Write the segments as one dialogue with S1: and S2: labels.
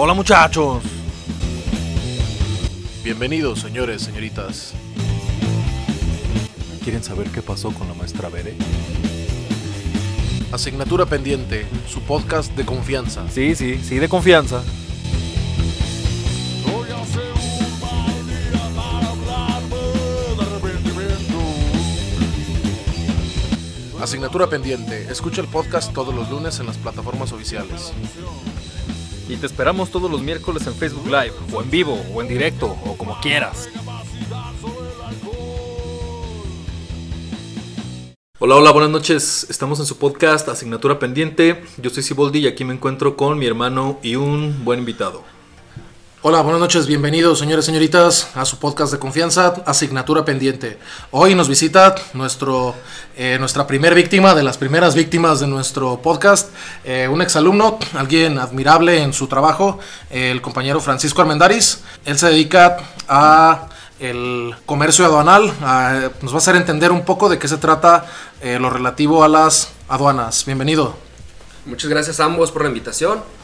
S1: Hola muchachos. Bienvenidos, señores, señoritas. ¿Quieren saber qué pasó con la maestra Bere? Asignatura pendiente, su podcast de confianza.
S2: Sí, sí, sí, de confianza.
S1: Asignatura pendiente, escucha el podcast todos los lunes en las plataformas oficiales.
S2: Y te esperamos todos los miércoles en Facebook Live, o en vivo, o en directo, o como quieras. Hola, hola, buenas noches. Estamos en su podcast Asignatura Pendiente. Yo soy Siboldi y aquí me encuentro con mi hermano y un buen invitado.
S1: Hola, buenas noches, bienvenidos señores y señoritas a su podcast de confianza, Asignatura Pendiente. Hoy nos visita nuestro, eh, nuestra primer víctima, de las primeras víctimas de nuestro podcast, eh, un exalumno, alguien admirable en su trabajo, el compañero Francisco Armendariz. Él se dedica a el comercio aduanal, nos va a hacer entender un poco de qué se trata eh, lo relativo a las aduanas. Bienvenido.
S3: Muchas gracias a ambos por la invitación.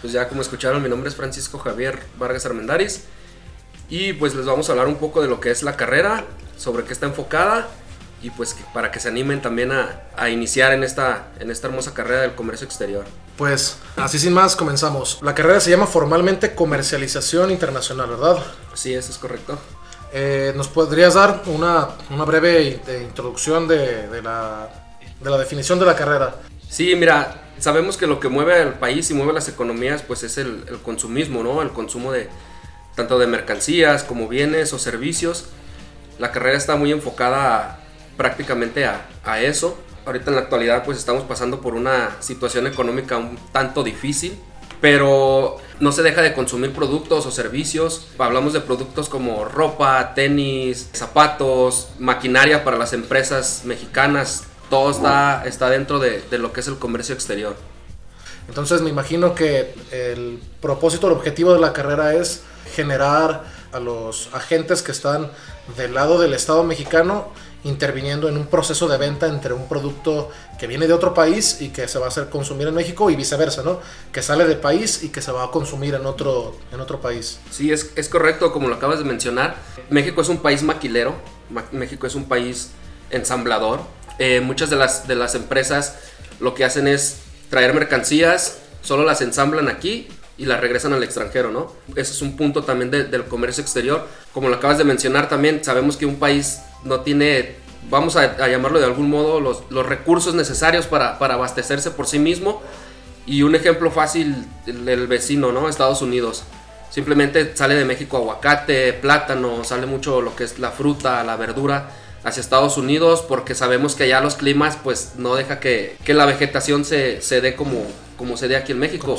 S3: Pues ya como escucharon, mi nombre es Francisco Javier Vargas Armendaris. Y pues les vamos a hablar un poco de lo que es la carrera, sobre qué está enfocada y pues que- para que se animen también a, a iniciar en esta, en esta hermosa carrera del comercio exterior.
S1: Pues así sin más comenzamos. La carrera se llama formalmente comercialización internacional, ¿verdad?
S3: Sí, eso es correcto.
S1: Eh, ¿Nos podrías dar una, una breve introducción de, de la, de la definición de la carrera?
S3: Sí, mira, sabemos que lo que mueve al país y mueve las economías pues es el, el consumismo, ¿no? El consumo de tanto de mercancías como bienes o servicios. La carrera está muy enfocada a- prácticamente a, a eso. Ahorita en la actualidad pues estamos pasando por una situación económica un tanto difícil, pero no se deja de consumir productos o servicios. Hablamos de productos como ropa, tenis, zapatos, maquinaria para las empresas mexicanas. Todo está, está dentro de, de lo que es el comercio exterior.
S1: Entonces me imagino que el propósito, el objetivo de la carrera es generar a los agentes que están del lado del Estado mexicano interviniendo en un proceso de venta entre un producto que viene de otro país y que se va a hacer consumir en México y viceversa, ¿no? Que sale del país y que se va a consumir en otro, en otro país.
S3: Sí, es, es correcto, como lo acabas de mencionar. México es un país maquilero, Ma- México es un país ensamblador. Eh, muchas de las, de las empresas lo que hacen es traer mercancías, solo las ensamblan aquí y las regresan al extranjero, ¿no? Ese es un punto también de- del comercio exterior. Como lo acabas de mencionar también, sabemos que un país no tiene, vamos a, llamarlo de algún modo, los, los recursos necesarios para, para abastecerse por sí mismo. Y un ejemplo fácil, el vecino, ¿no? Estados Unidos. Simplemente sale de México aguacate, plátano, sale mucho lo que es la fruta, la verdura hacia Estados Unidos porque sabemos que allá los climas pues no deja que, que la vegetación se, se dé como, como se dé aquí en México.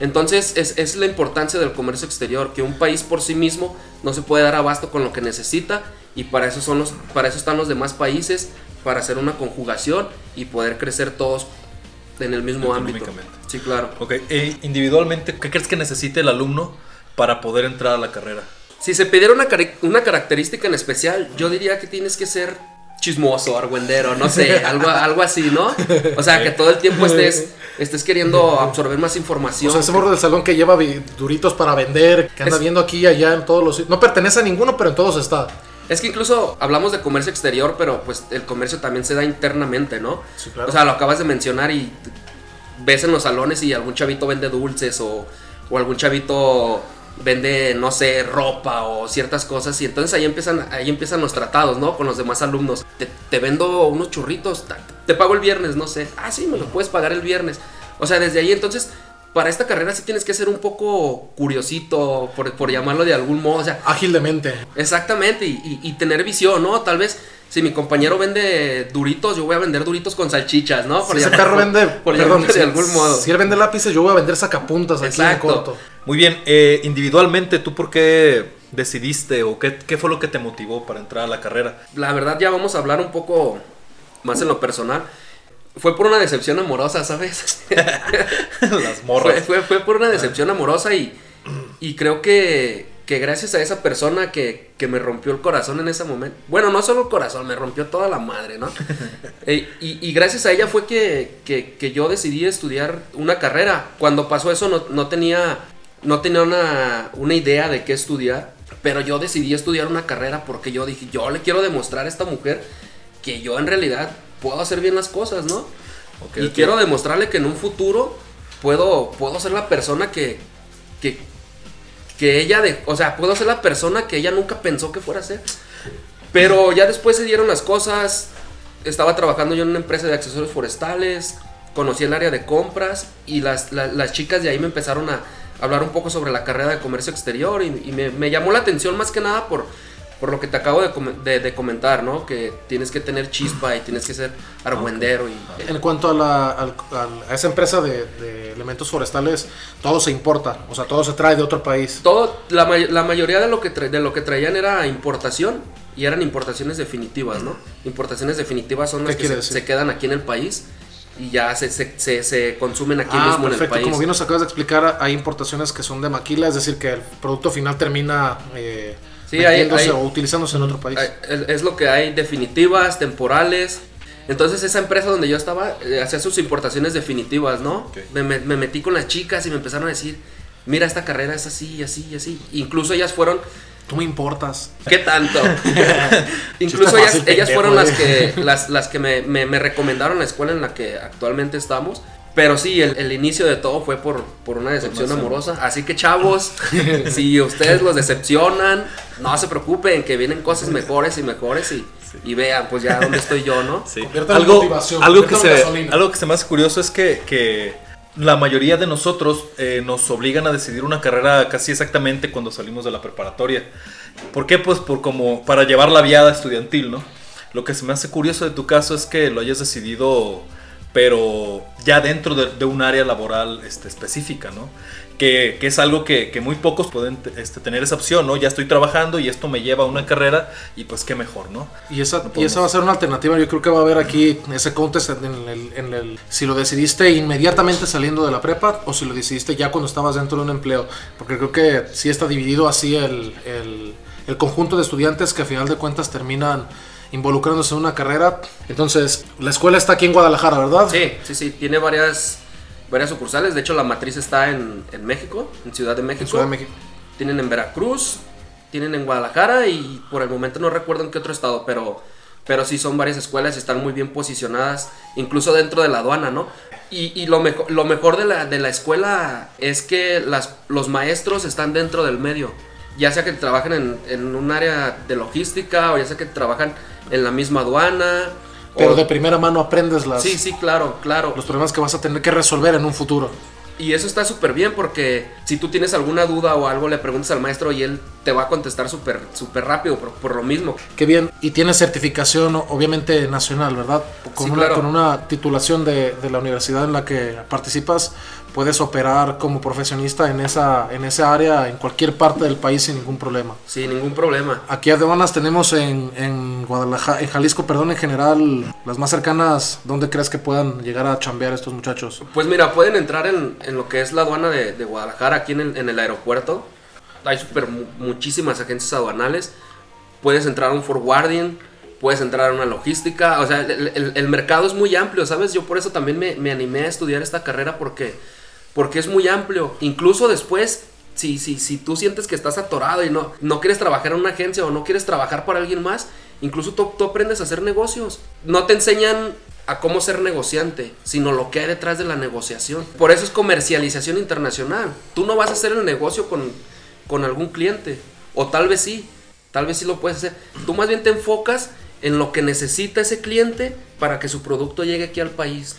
S3: Entonces es, es la importancia del comercio exterior, que un país por sí mismo no se puede dar abasto con lo que necesita y para eso, son los, para eso están los demás países, para hacer una conjugación y poder crecer todos en el mismo ámbito. Sí, claro.
S2: Ok, e individualmente, ¿qué crees que necesite el alumno para poder entrar a la carrera?
S3: Si se pidiera una, cari- una característica en especial, yo diría que tienes que ser chismoso, argüendero, no sé, algo, algo así, ¿no? O sea, que todo el tiempo estés, estés queriendo absorber más información.
S1: O sea, ese morro del salón que lleva duritos para vender, que anda
S3: Es-
S1: viendo aquí y allá en todos los... No pertenece a ninguno, pero en todos está.
S3: Es que incluso hablamos de comercio exterior, pero pues el comercio también se da internamente, ¿no?
S1: Sí, claro.
S3: O sea, lo acabas de mencionar y ves en los salones y algún chavito vende dulces o, o algún chavito vende, no sé, ropa o ciertas cosas y entonces ahí empiezan, ahí empiezan los tratados, ¿no? Con los demás alumnos. Te, te vendo unos churritos, te pago el viernes, no sé. Ah, sí, me lo puedes pagar el viernes. O sea, desde ahí entonces... Para esta carrera sí tienes que ser un poco curiosito, por, por llamarlo de algún modo. O sea,
S1: Ágil de mente.
S3: Exactamente, y, y- y tener visión, ¿no? Tal vez si mi compañero vende duritos, yo voy a vender duritos con salchichas, ¿no?
S1: Si ese perro vende...
S3: por
S1: perdón, si,
S3: de algún modo.
S1: si él vende lápices, yo voy a vender sacapuntas aquí
S3: Exacto.
S1: en corto.
S2: Muy bien, eh, individualmente, ¿tú por qué decidiste o qué, qué fue lo que te motivó para entrar a la carrera?
S3: La verdad ya vamos a hablar un poco más en lo personal. Fue por una decepción amorosa, ¿sabes?
S2: Las
S3: fue,
S2: morras.
S3: fue, fue por una decepción amorosa y, y creo que, que gracias a esa persona que, que me rompió el corazón en ese momento, bueno, no solo el corazón, me rompió toda la madre, ¿no? Eh, y, y gracias a ella fue que, que- que yo decidí estudiar una carrera. Cuando pasó eso no, no tenía no tenía una, una idea de qué estudiar, pero yo decidí estudiar una carrera porque yo dije, yo le quiero demostrar a esta mujer que yo en realidad puedo hacer bien las cosas, ¿no? Y quiero demostrarle que en un futuro puedo, puedo ser la persona que, que, que ella, de, o sea, puedo ser la persona que ella nunca pensó que fuera a ser. Pero ya después se dieron las cosas, estaba trabajando yo en una empresa de accesorios forestales, conocí el área de compras y las, la- las chicas de ahí me empezaron a hablar un poco sobre la carrera de comercio exterior y, me llamó la atención más que nada por, por lo que te acabo de, de- de comentar, ¿no? Que tienes que tener chispa y tienes que ser argüendero y...
S1: En cuanto a, la, al- al- a esa empresa de, de elementos forestales, todo se importa, o sea, todo se trae de otro país.
S3: Todo, la, la mayoría de lo, que de lo que traían era importación y eran importaciones definitivas, ¿no? Importaciones definitivas son las
S1: ¿Qué
S3: que se, quedan aquí en el país y ya se, se, se- se consumen aquí
S1: ah,
S3: mismo en el país.
S1: Como bien nos acabas de explicar, hay importaciones que son de maquila, es decir, que el producto final termina eh,
S3: Sí, hay- hay-
S1: o utilizándose en otro país.
S3: Ay, Es, es lo que hay, definitivas, temporales. Entonces esa empresa donde yo estaba eh, hacía sus importaciones definitivas, ¿no? Me, me- me metí con las chicas y me empezaron a decir, mira, esta carrera es así, y así, y así. Incluso ellas fueron,
S1: Tú me importas.
S3: ¿qué tanto? Incluso ellas, fueron las
S1: eh.
S3: que, las, las que me, me- me recomendaron la escuela en la que actualmente estamos. Pero sí, el, el inicio de todo fue por, por una decepción
S2: Por
S3: amorosa. Así que chavos, si ustedes los decepcionan, no se preocupen, que vienen cosas mejores y mejores y, y vean, pues ya dónde estoy yo, ¿no?
S2: Sí. Algo,
S1: motivación,
S2: algo, que se,
S1: gasolina.
S2: algo que se me hace curioso es que, que la mayoría de nosotros eh, nos obligan a decidir una carrera casi exactamente cuando salimos de la preparatoria. ¿Por qué? Pues por como para llevar la viada estudiantil, ¿no? Lo que se me hace curioso de tu caso es que lo hayas decidido, pero ya dentro de, de un área laboral este, específica, ¿no? Que, que es algo que, que muy pocos pueden este, tener esa opción, ¿no? Ya estoy trabajando y esto me lleva a una carrera y pues qué mejor, ¿no?
S1: Y esa,
S2: No
S1: y esa va a ser una alternativa. Yo creo que va a haber aquí ese contest en el, en el- si lo decidiste inmediatamente saliendo de la prepa o si lo decidiste ya cuando estabas dentro de un empleo. Porque creo que sí está dividido así el, el- el conjunto de estudiantes que a final de cuentas terminan involucrándose en una carrera. Entonces, la escuela está aquí en Guadalajara, ¿verdad?
S3: Sí, sí, sí, tiene varias, varias sucursales. De hecho, la matriz está en, en México, en Ciudad de México.
S1: En Ciudad de México.
S3: Tienen en Veracruz, tienen en Guadalajara y por el momento no recuerdo en qué otro estado, pero, pero sí son varias escuelas y están muy bien posicionadas, incluso dentro de la aduana, ¿no? Y, y lo, mejor, lo mejor de la, de la escuela es que las, los maestros están dentro del medio, ya sea que trabajen en, en un área de logística o ya sea que trabajan en la misma aduana.
S1: Pero
S3: o-
S1: de primera mano aprendes las,
S3: Sí, sí, claro, claro.
S1: los problemas que vas a tener que resolver en un futuro.
S3: Y eso está súper bien porque si tú tienes alguna duda o algo, le preguntas al maestro y él te va a contestar súper súper rápido por, por lo mismo.
S1: Qué bien. Y tienes certificación, obviamente, nacional, ¿verdad? Con,
S3: Sí,
S1: una,
S3: claro.
S1: con una titulación de, de la universidad en la que participas, puedes operar como profesionista en esa, en esa área, en cualquier parte del país sin ningún problema.
S3: Sin ningún problema.
S1: Aquí aduanas tenemos en, en Guadalajara, en Jalisco, perdón, en general, las más cercanas, ¿dónde crees que puedan llegar a chambear estos muchachos?
S3: Pues mira, pueden entrar en, en lo que es la aduana de, de Guadalajara, aquí en el, en el aeropuerto. Hay súper mu- muchísimas agencias aduanales. Puedes entrar a un forwarding, puedes entrar a una logística. O sea, el, el- el mercado es muy amplio, ¿sabes? Yo por eso también me, me animé a estudiar esta carrera porque, porque es muy amplio. Incluso después, si, si, si tú sientes que estás atorado y no, no quieres trabajar en una agencia o no quieres trabajar para alguien más, incluso tú, tú aprendes a hacer negocios. No te enseñan a cómo ser negociante, sino lo que hay detrás de la negociación. Por eso es comercialización internacional. Tú no vas a hacer el negocio con, con algún cliente, o tal vez sí, tal vez sí lo puedes hacer. Tú más bien te enfocas en lo que necesita ese cliente para que su producto llegue aquí al país.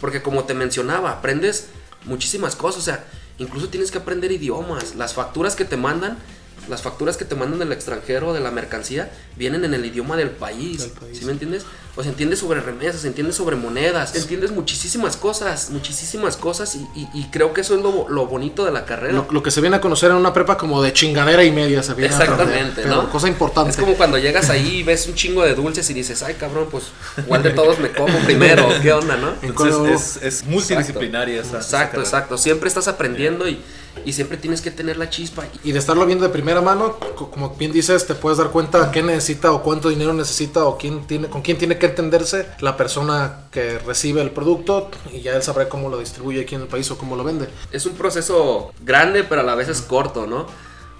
S3: Porque como te mencionaba, aprendes muchísimas cosas, o sea, incluso tienes que aprender idiomas. Las facturas que te mandan, las facturas que te mandan del extranjero, de la mercancía, vienen en el idioma del país.
S1: Del país.
S3: ¿Sí me entiendes? O sea, entiendes sobre remesas, entiendes sobre monedas, entiendes muchísimas cosas, muchísimas cosas y, y- y creo que eso es lo, lo bonito de la carrera.
S1: Lo, lo que se viene a conocer en una prepa como de chingadera y media se viene a aprender,
S3: Exactamente, ¿no?
S1: Cosa importante.
S3: Es como cuando llegas ahí y ves un chingo de dulces y dices, ay cabrón, pues igual de todos me como primero, ¿qué onda, no?
S2: Entonces
S1: Entonces,
S2: es, es multidisciplinaria esa- esa
S3: Exacto, exacto. Siempre estás aprendiendo y, y siempre tienes que tener la chispa.
S1: Y de estarlo viendo de primera mano, co- como bien dices, te puedes dar cuenta qué necesita o cuánto dinero necesita o quién tiene, con quién tiene que entenderse la persona que recibe el producto y ya él sabrá cómo lo distribuye aquí en el país o cómo lo vende.
S3: es un proceso grande, pero a la vez es corto, ¿no?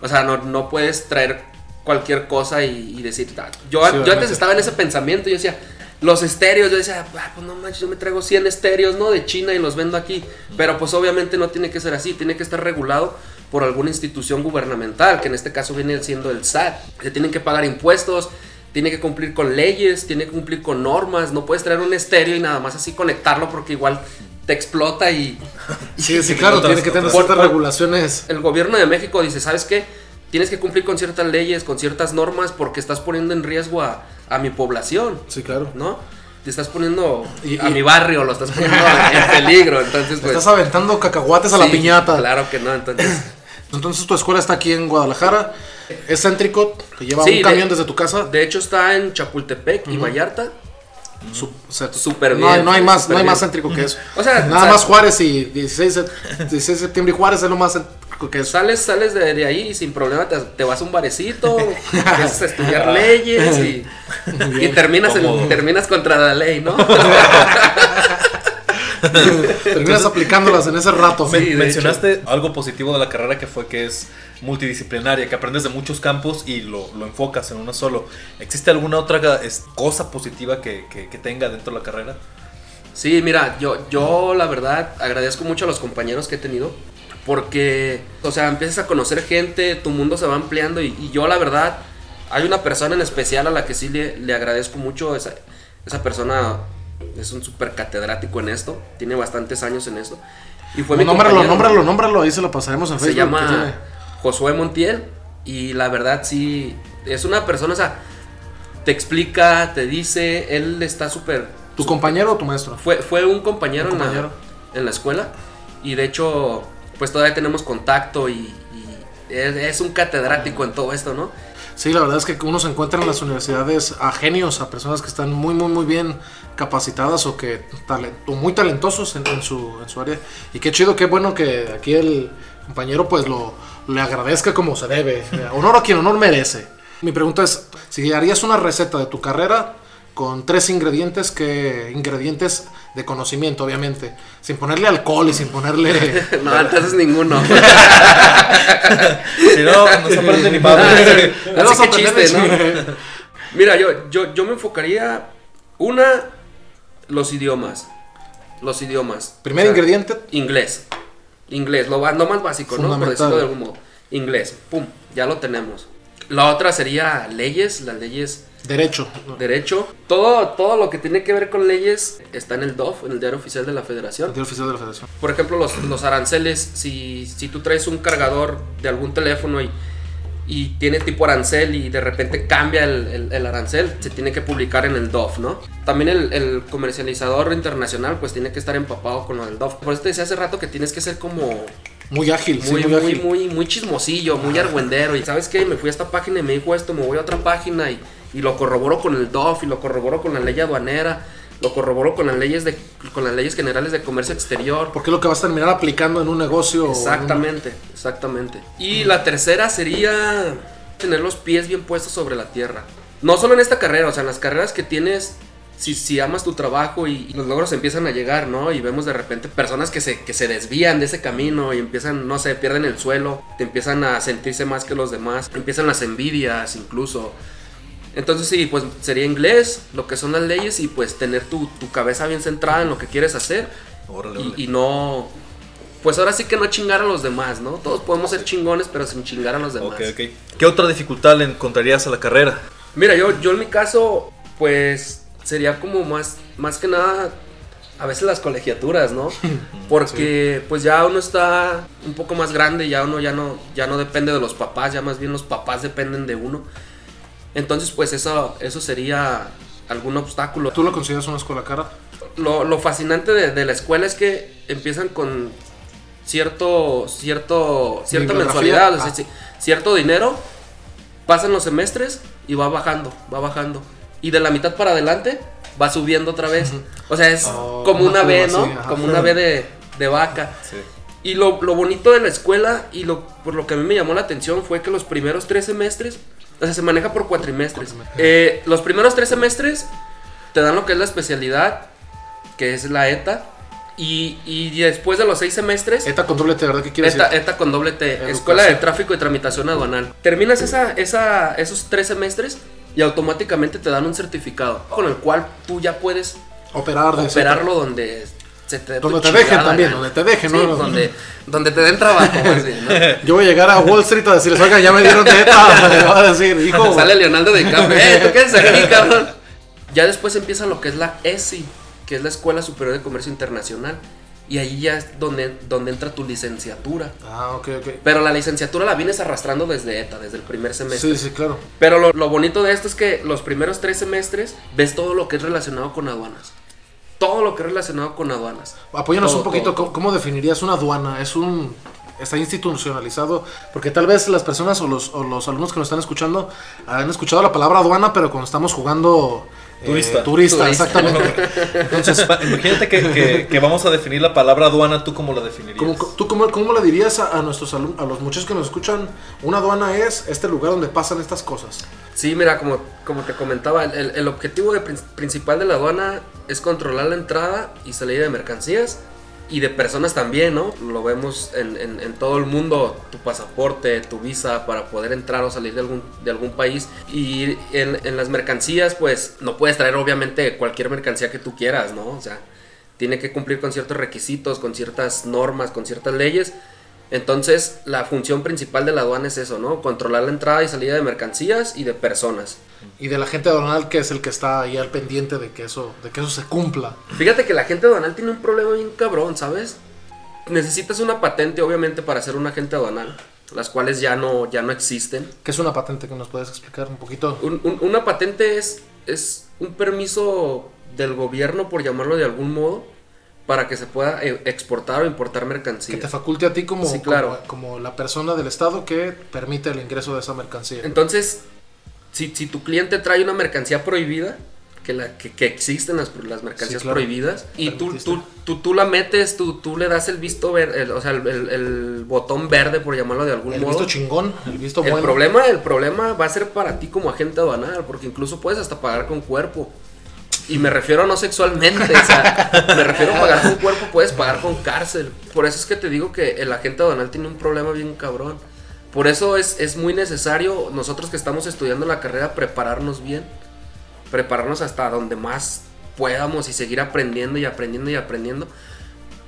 S3: O sea, no, no puedes traer cualquier cosa y, y decir, "Ah". yo, yo
S1: obviamente.
S3: antes estaba en ese pensamiento, yo decía, los estéreos, yo decía, "Ah, pues no manches, yo me traigo 100 estéreos, ¿no? De China y los vendo aquí. Pero pues obviamente no tiene que ser así, tiene que estar regulado por alguna institución gubernamental, que en este caso viene siendo el SAT. Se tienen que pagar impuestos, tiene que cumplir con leyes, tiene que cumplir con normas, no puedes traer un estéreo y nada más así conectarlo porque igual te explota y,
S1: Sí, sí, claro, tiene que tener ciertas regulaciones.
S3: el gobierno de México dice, ¿sabes qué? Tienes que cumplir con ciertas leyes, con ciertas normas, porque estás poniendo en riesgo a, a mi población,
S1: Sí, claro.
S3: ¿no? Te estás poniendo
S1: Y-
S3: a
S1: y-
S3: mi barrio, lo estás poniendo en peligro, entonces pues...
S1: Estás aventando cacahuates a la piñata.
S3: Claro que no, entonces...
S1: Entonces tu escuela está aquí en Guadalajara. Es céntrico, te lleva
S3: Sí,
S1: un
S3: de-
S1: camión desde tu casa.
S3: De hecho está en Chapultepec y Vallarta.
S1: Su- o sea,
S3: Súper
S1: no hay,
S3: bien,
S1: no hay más, no hay
S3: bien.
S1: más céntrico que eso.
S3: O sea,
S1: Nada
S3: o sea-
S1: más Juárez y 16, de- 16 de septiembre y Juárez es lo más que.
S3: Sales, sales de, de ahí y sin problema te, te vas a un barecito, empiezas a estudiar leyes y, y terminas, terminas contra la ley, ¿no?
S1: Terminas aplicándolas en ese rato.
S3: Sí,
S2: Men- mencionaste algo positivo de la carrera que fue que es multidisciplinaria, que aprendes de muchos campos y lo, lo enfocas en uno solo. ¿Existe alguna otra cosa positiva que, que- que tenga dentro de la carrera?
S3: Sí, mira, yo, yo la verdad agradezco mucho a los compañeros que he tenido. Porque, o sea, empiezas a conocer gente, tu mundo se va ampliando y, y yo la verdad, hay una persona en especial a la que sí le, le agradezco mucho. Esa, esa persona es un súper catedrático en esto, tiene bastantes años en esto. Y fue mi
S1: nómbralo,
S3: compañero.
S1: nómbralo, nómbralo, ahí se lo pasaremos
S3: Se
S1: Facebook. que
S3: llama Josué Montiel y la verdad sí, es una persona, o sea, te explica, te dice, él está súper...
S1: ¿Tu compañero o tu maestro?
S3: Fue, fue un compañero,
S1: Un
S3: en la-
S1: compañero.
S3: En, la, escuela y de hecho, pues todavía tenemos contacto y, es, un catedrático en todo esto, ¿no?
S1: Sí, la verdad es que uno se encuentra en las universidades a genios, a personas que están muy, muy, muy bien capacitadas o que o muy talentosos en, en su, en su área. Y qué chido, qué bueno que aquí el compañero pues lo le agradezca como se debe. Eh, Honor a quien honor merece. Mi pregunta es, si harías una receta de tu carrera con tres ingredientes que ingredientes de conocimiento, obviamente, sin ponerle alcohol y sin ponerle
S3: No, entonces ninguno.
S2: Si no, no se aprende ni madre.
S3: Chiste, ¿no? Mira, yo, yo, yo me enfocaría, una, los idiomas. Los idiomas.
S1: Primer
S3: O sea,
S1: ingrediente,
S3: Inglés. Inglés, lo, lo más básico, ¿no? Por decirlo de algún modo. Inglés, pum, ya lo tenemos. La otra sería leyes, las leyes,
S1: derecho.
S3: derecho. Todo, todo lo que tiene que ver con leyes está en el DOF, en el Diario Oficial de la Federación.
S1: Diario oficial de la Federación.
S3: Por ejemplo, los, los aranceles, si, si tú traes un cargador de algún teléfono y, y tiene tipo arancel y de repente cambia el, el- el arancel, se tiene que publicar en el DOF, ¿no? También el, el comercializador internacional pues tiene que estar empapado con lo del DOF. Por eso te decía hace rato que tienes que ser como
S1: Muy ágil, sí,
S3: muy,
S1: muy,
S3: muy,
S1: ágil.
S3: muy, muy chismosillo, muy argüendero. Y sabes qué, me fui a esta página y me dijo esto, me voy a otra página y, y lo corroboro con el DOF y lo corroboro con la ley aduanera, lo corroboro con las leyes de, con las leyes generales de comercio exterior.
S1: Porque es lo que vas a terminar aplicando en un negocio. en un-
S3: Exactamente, exactamente. Y la tercera sería tener los pies bien puestos sobre la tierra. No solo en esta carrera, o sea, en las carreras que tienes, si, si amas tu trabajo y, y los logros empiezan a llegar, ¿no? Y vemos de repente personas que se, que se desvían de ese camino y empiezan, no sé, pierden el suelo, te empiezan a sentirse más que los demás, empiezan las envidias incluso. Entonces sí, pues sería inglés, lo que son las leyes y pues tener tu, tu cabeza bien centrada en lo que quieres hacer
S2: Órale,
S3: y,
S2: órale.
S3: y no. Pues ahora sí que no chingar a los demás, ¿no? Todos podemos ser chingones, pero sin chingar a los demás.
S2: Ok, ok. ¿Qué otra dificultad le encontrarías a la carrera?
S3: Mira, yo, yo en mi caso, pues sería como más, más que nada, a veces las colegiaturas, ¿no? Porque pues ya uno está un poco más grande, ya uno ya no, ya no depende de los papás, ya más bien los papás dependen de uno. Entonces, pues eso, eso sería algún obstáculo.
S1: ¿Tú lo consideras una escuela cara?
S3: lo, lo fascinante de, de la escuela es que empiezan con cierto, cierto, cierta mensualidad, o sea,
S1: Ah.
S3: cierto dinero, pasan los semestres y va bajando, va bajando. Y de la mitad para adelante va subiendo otra vez. O sea, es
S1: Oh,
S3: como
S1: una
S3: B, ¿no? como una B de, de vaca.
S2: Sí.
S3: Y lo, lo bonito de la escuela y lo, por lo que a mí me llamó la atención fue que los primeros tres semestres, o sea, se maneja por cuatrimestres. Eh, los primeros tres semestres te dan lo que es la especialidad, que es la ETA. Y, y después de los seis semestres,
S1: ETA con doble T, ¿verdad? ¿Qué quieres
S3: ETA,
S1: decir?
S3: ETA con doble T,
S1: Educación.
S3: Escuela de Tráfico y Tramitación Aduanal. Terminas esa, esa, esos tres semestres y automáticamente te dan un certificado con el cual tú ya puedes
S1: Operar de
S3: operarlo donde se te
S1: Donde te dejen también,
S3: gana.
S1: donde te dejen,
S3: Sí,
S1: ¿no?
S3: donde, donde te den trabajo. así, ¿no?
S1: Yo voy a llegar a Wall Street a decirles, oigan, ya me dieron de ETA. Me va a decir, hijo.
S3: Sale Leonardo DiCaprio. ¡Eh, tú aquí, cabrón! Ya después empieza lo que es la ESI, que es la Escuela Superior de Comercio Internacional. Y ahí ya es donde, donde entra tu licenciatura.
S1: Ah, ok, ok.
S3: Pero la licenciatura la vienes arrastrando desde ETA, desde el primer semestre.
S1: Sí, sí, claro.
S3: Pero lo, lo bonito de esto es que los primeros tres semestres ves todo lo que es relacionado con aduanas. Todo lo que es relacionado con aduanas.
S1: Apóyanos
S3: Todo,
S1: un poquito,
S3: todo.
S1: ¿cómo, cómo definirías una aduana? ¿Es un... está institucionalizado? Porque tal vez las personas o los, o los alumnos que nos están escuchando han escuchado la palabra aduana, pero cuando estamos jugando... eh,
S2: Turista.
S1: turista, exactamente.
S2: Entonces, imagínate que, que- que vamos a definir la palabra aduana, ¿tú cómo la definirías?
S1: ¿Cómo- ¿Tú cómo, cómo le dirías a, a nuestros alum- a los muchachos que nos escuchan? Una aduana es este lugar donde pasan estas cosas.
S3: Sí, mira, como, como te comentaba, el, el- objetivo de prin- principal de la aduana es controlar la entrada y salida de mercancías y de personas también, ¿no? Lo vemos en, en- en todo el mundo, tu pasaporte, tu visa para poder entrar o salir de algún, de algún país. Y en, en las mercancías, pues no puedes traer obviamente cualquier mercancía que tú quieras, ¿no? O sea, tiene que cumplir con ciertos requisitos, con ciertas normas, con ciertas leyes. Entonces, la función principal de la aduana es eso, ¿no? Controlar la entrada y salida de mercancías y de personas.
S1: Y de la gente aduanal que es el que está ahí al pendiente de que eso, de que eso se cumpla.
S3: Fíjate que la gente aduanal tiene un problema bien cabrón, ¿sabes? Necesitas una patente, obviamente, para ser un agente aduanal, las cuales ya no, ya no existen.
S1: ¿Qué es una patente que nos puedes explicar un poquito?
S3: Un- un- una patente es, es un permiso del gobierno, por llamarlo de algún modo, para que se pueda eh, exportar o importar
S1: Que
S3: mercancías.
S1: te faculte a ti como,
S3: Sí, claro.
S1: como, como la persona del Estado que permite el ingreso de esa mercancía.
S3: Entonces, si, si tu cliente trae una mercancía prohibida, que, la, que, que existen las, las mercancías
S1: Sí, claro.
S3: prohibidas, y tú, tú, tú, tú la metes, tú, tú le das el visto verde, o sea, el, el- el botón verde, por llamarlo de algún
S1: el
S3: modo.
S1: visto chingón, el visto
S3: el,
S1: bueno.
S3: problema, el problema va a ser para ti como agente aduanal, porque incluso puedes hasta pagar con cuerpo. Y me refiero no sexualmente, o sea, me refiero a pagar con cuerpo, puedes pagar con cárcel. Por eso es que te digo que el agente aduanal tiene un problema bien cabrón. Por eso es, es muy necesario nosotros que estamos estudiando la carrera prepararnos bien, prepararnos hasta donde más podamos y seguir aprendiendo y aprendiendo y aprendiendo.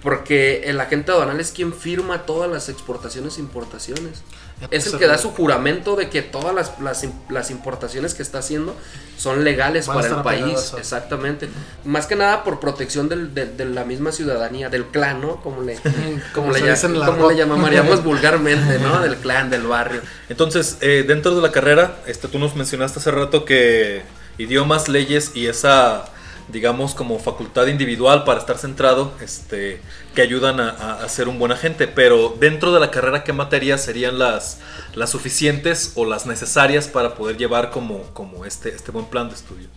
S3: Porque el agente aduanal es quien firma todas las exportaciones e importaciones. Es el que da su juramento de que todas las, las, im- las importaciones que está haciendo son legales
S1: Van
S3: para el país. Exactamente. Más que nada por protección del- de, de la misma ciudadanía, del clan, ¿no? Como le, como
S1: Como
S3: le, como le llamaríamos vulgarmente, ¿no? Del clan, del barrio.
S2: Entonces, eh, dentro de la carrera, este, tú nos mencionaste hace rato que idiomas, leyes y esa, digamos, como facultad individual para estar centrado, este, que ayudan a, a- ser un buen agente. Pero dentro de la carrera, ¿qué materias serían las, las suficientes o las necesarias para poder llevar como, como este, este buen plan de estudio?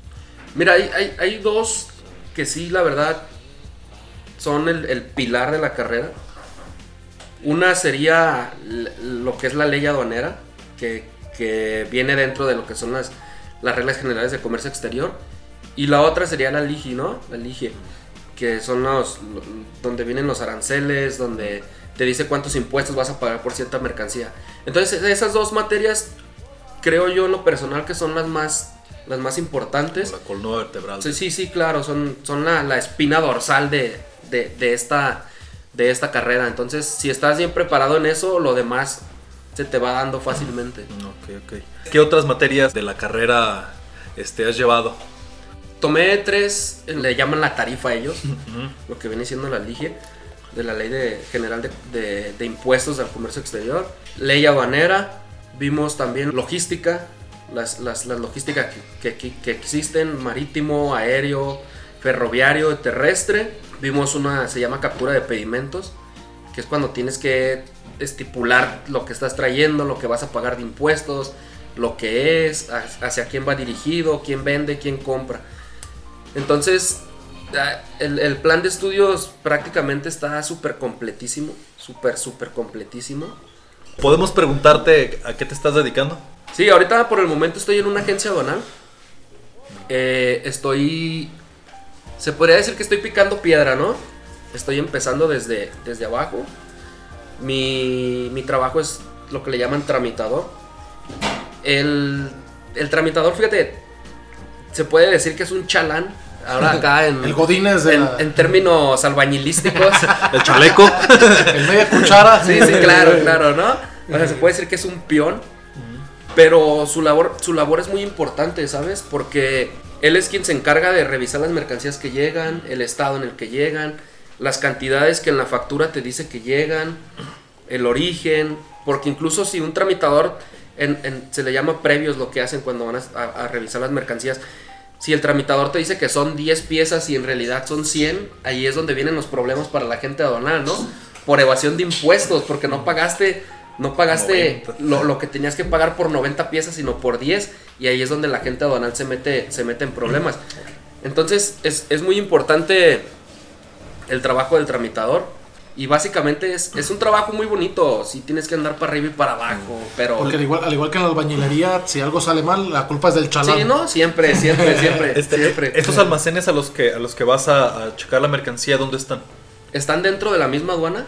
S3: Mira, hay, hay, hay dos que sí, la verdad, son el, el pilar de la carrera. Una sería lo que es la ley aduanera, que, que viene dentro de lo que son las, las reglas generales de comercio exterior. Y la otra sería la LIGI, ¿no? La LIGI, que son los, lo- donde vienen los aranceles, donde te dice cuántos impuestos vas a pagar por cierta mercancía. Entonces, esas dos materias, creo yo en lo personal que son las más, las más importantes.
S2: La columna vertebral.
S3: Sí, sí, sí, claro, son, son la, la espina dorsal de, de, de esta, de esta carrera. Entonces, si estás bien preparado en eso, lo demás se te va dando fácilmente.
S2: Ok, ok. ¿Qué otras materias de la carrera este, has llevado?
S3: Tomé tres, le llaman la tarifa a ellos, lo que viene siendo la LIGE, de la Ley de, General de, de- de Impuestos al Comercio Exterior, ley aduanera, vimos también logística, las, las, las logísticas que, que- que existen, marítimo, aéreo, ferroviario, terrestre, vimos una, se llama captura de pedimentos, que es cuando tienes que estipular lo que estás trayendo, lo que vas a pagar de impuestos, lo que es, ha- hacia quién va dirigido, quién vende, quién compra. Entonces, Ah, El, el plan de estudios prácticamente está súper completísimo, súper, súper completísimo.
S2: ¿Podemos preguntarte a qué te estás dedicando?
S3: Sí, ahorita por el momento estoy en una agencia aduanal. Eh, estoy. Se podría decir que estoy picando piedra, ¿no? Estoy empezando desde, desde abajo. Mi, mi trabajo es lo que le llaman tramitador. El, el tramitador, fíjate, se puede decir que es un chalán. Ahora acá en,
S1: El Godínez de
S3: en,
S1: la-
S3: en términos albañilísticos.
S2: El chaleco.
S1: El media cuchara.
S3: Sí, sí, claro, claro, ¿no? O sea, se puede decir que es un peón, pero su labor, su labor es muy importante, ¿sabes? Porque él es quien se encarga de revisar las mercancías que llegan, el estado en el que llegan, las cantidades que en la factura te dice que llegan, el origen, porque incluso si un tramitador, en- en- se le llama previos lo que hacen cuando van a, a- a revisar las mercancías, si el tramitador te dice que son 10 piezas y en realidad son 100, ahí es donde vienen los problemas para la gente aduanal, ¿no? Por evasión de impuestos, porque no pagaste, no pagaste
S2: 90.
S3: lo, lo que tenías que pagar por 90 piezas, sino por 10, y ahí es donde la gente aduanal se mete, se mete en problemas. Entonces, es, es muy importante el trabajo del tramitador. Y básicamente es, es un trabajo muy bonito. Si tienes que andar para arriba y para abajo, pero.
S1: Porque al igual, al igual que en la albañilería, si algo sale mal, la culpa es del chalán.
S3: Sí, no, siempre, siempre, siempre.
S2: Este,
S3: siempre.
S2: Estos almacenes a los que a los que vas a, a checar la mercancía, ¿dónde están?
S3: Están dentro de la misma aduana.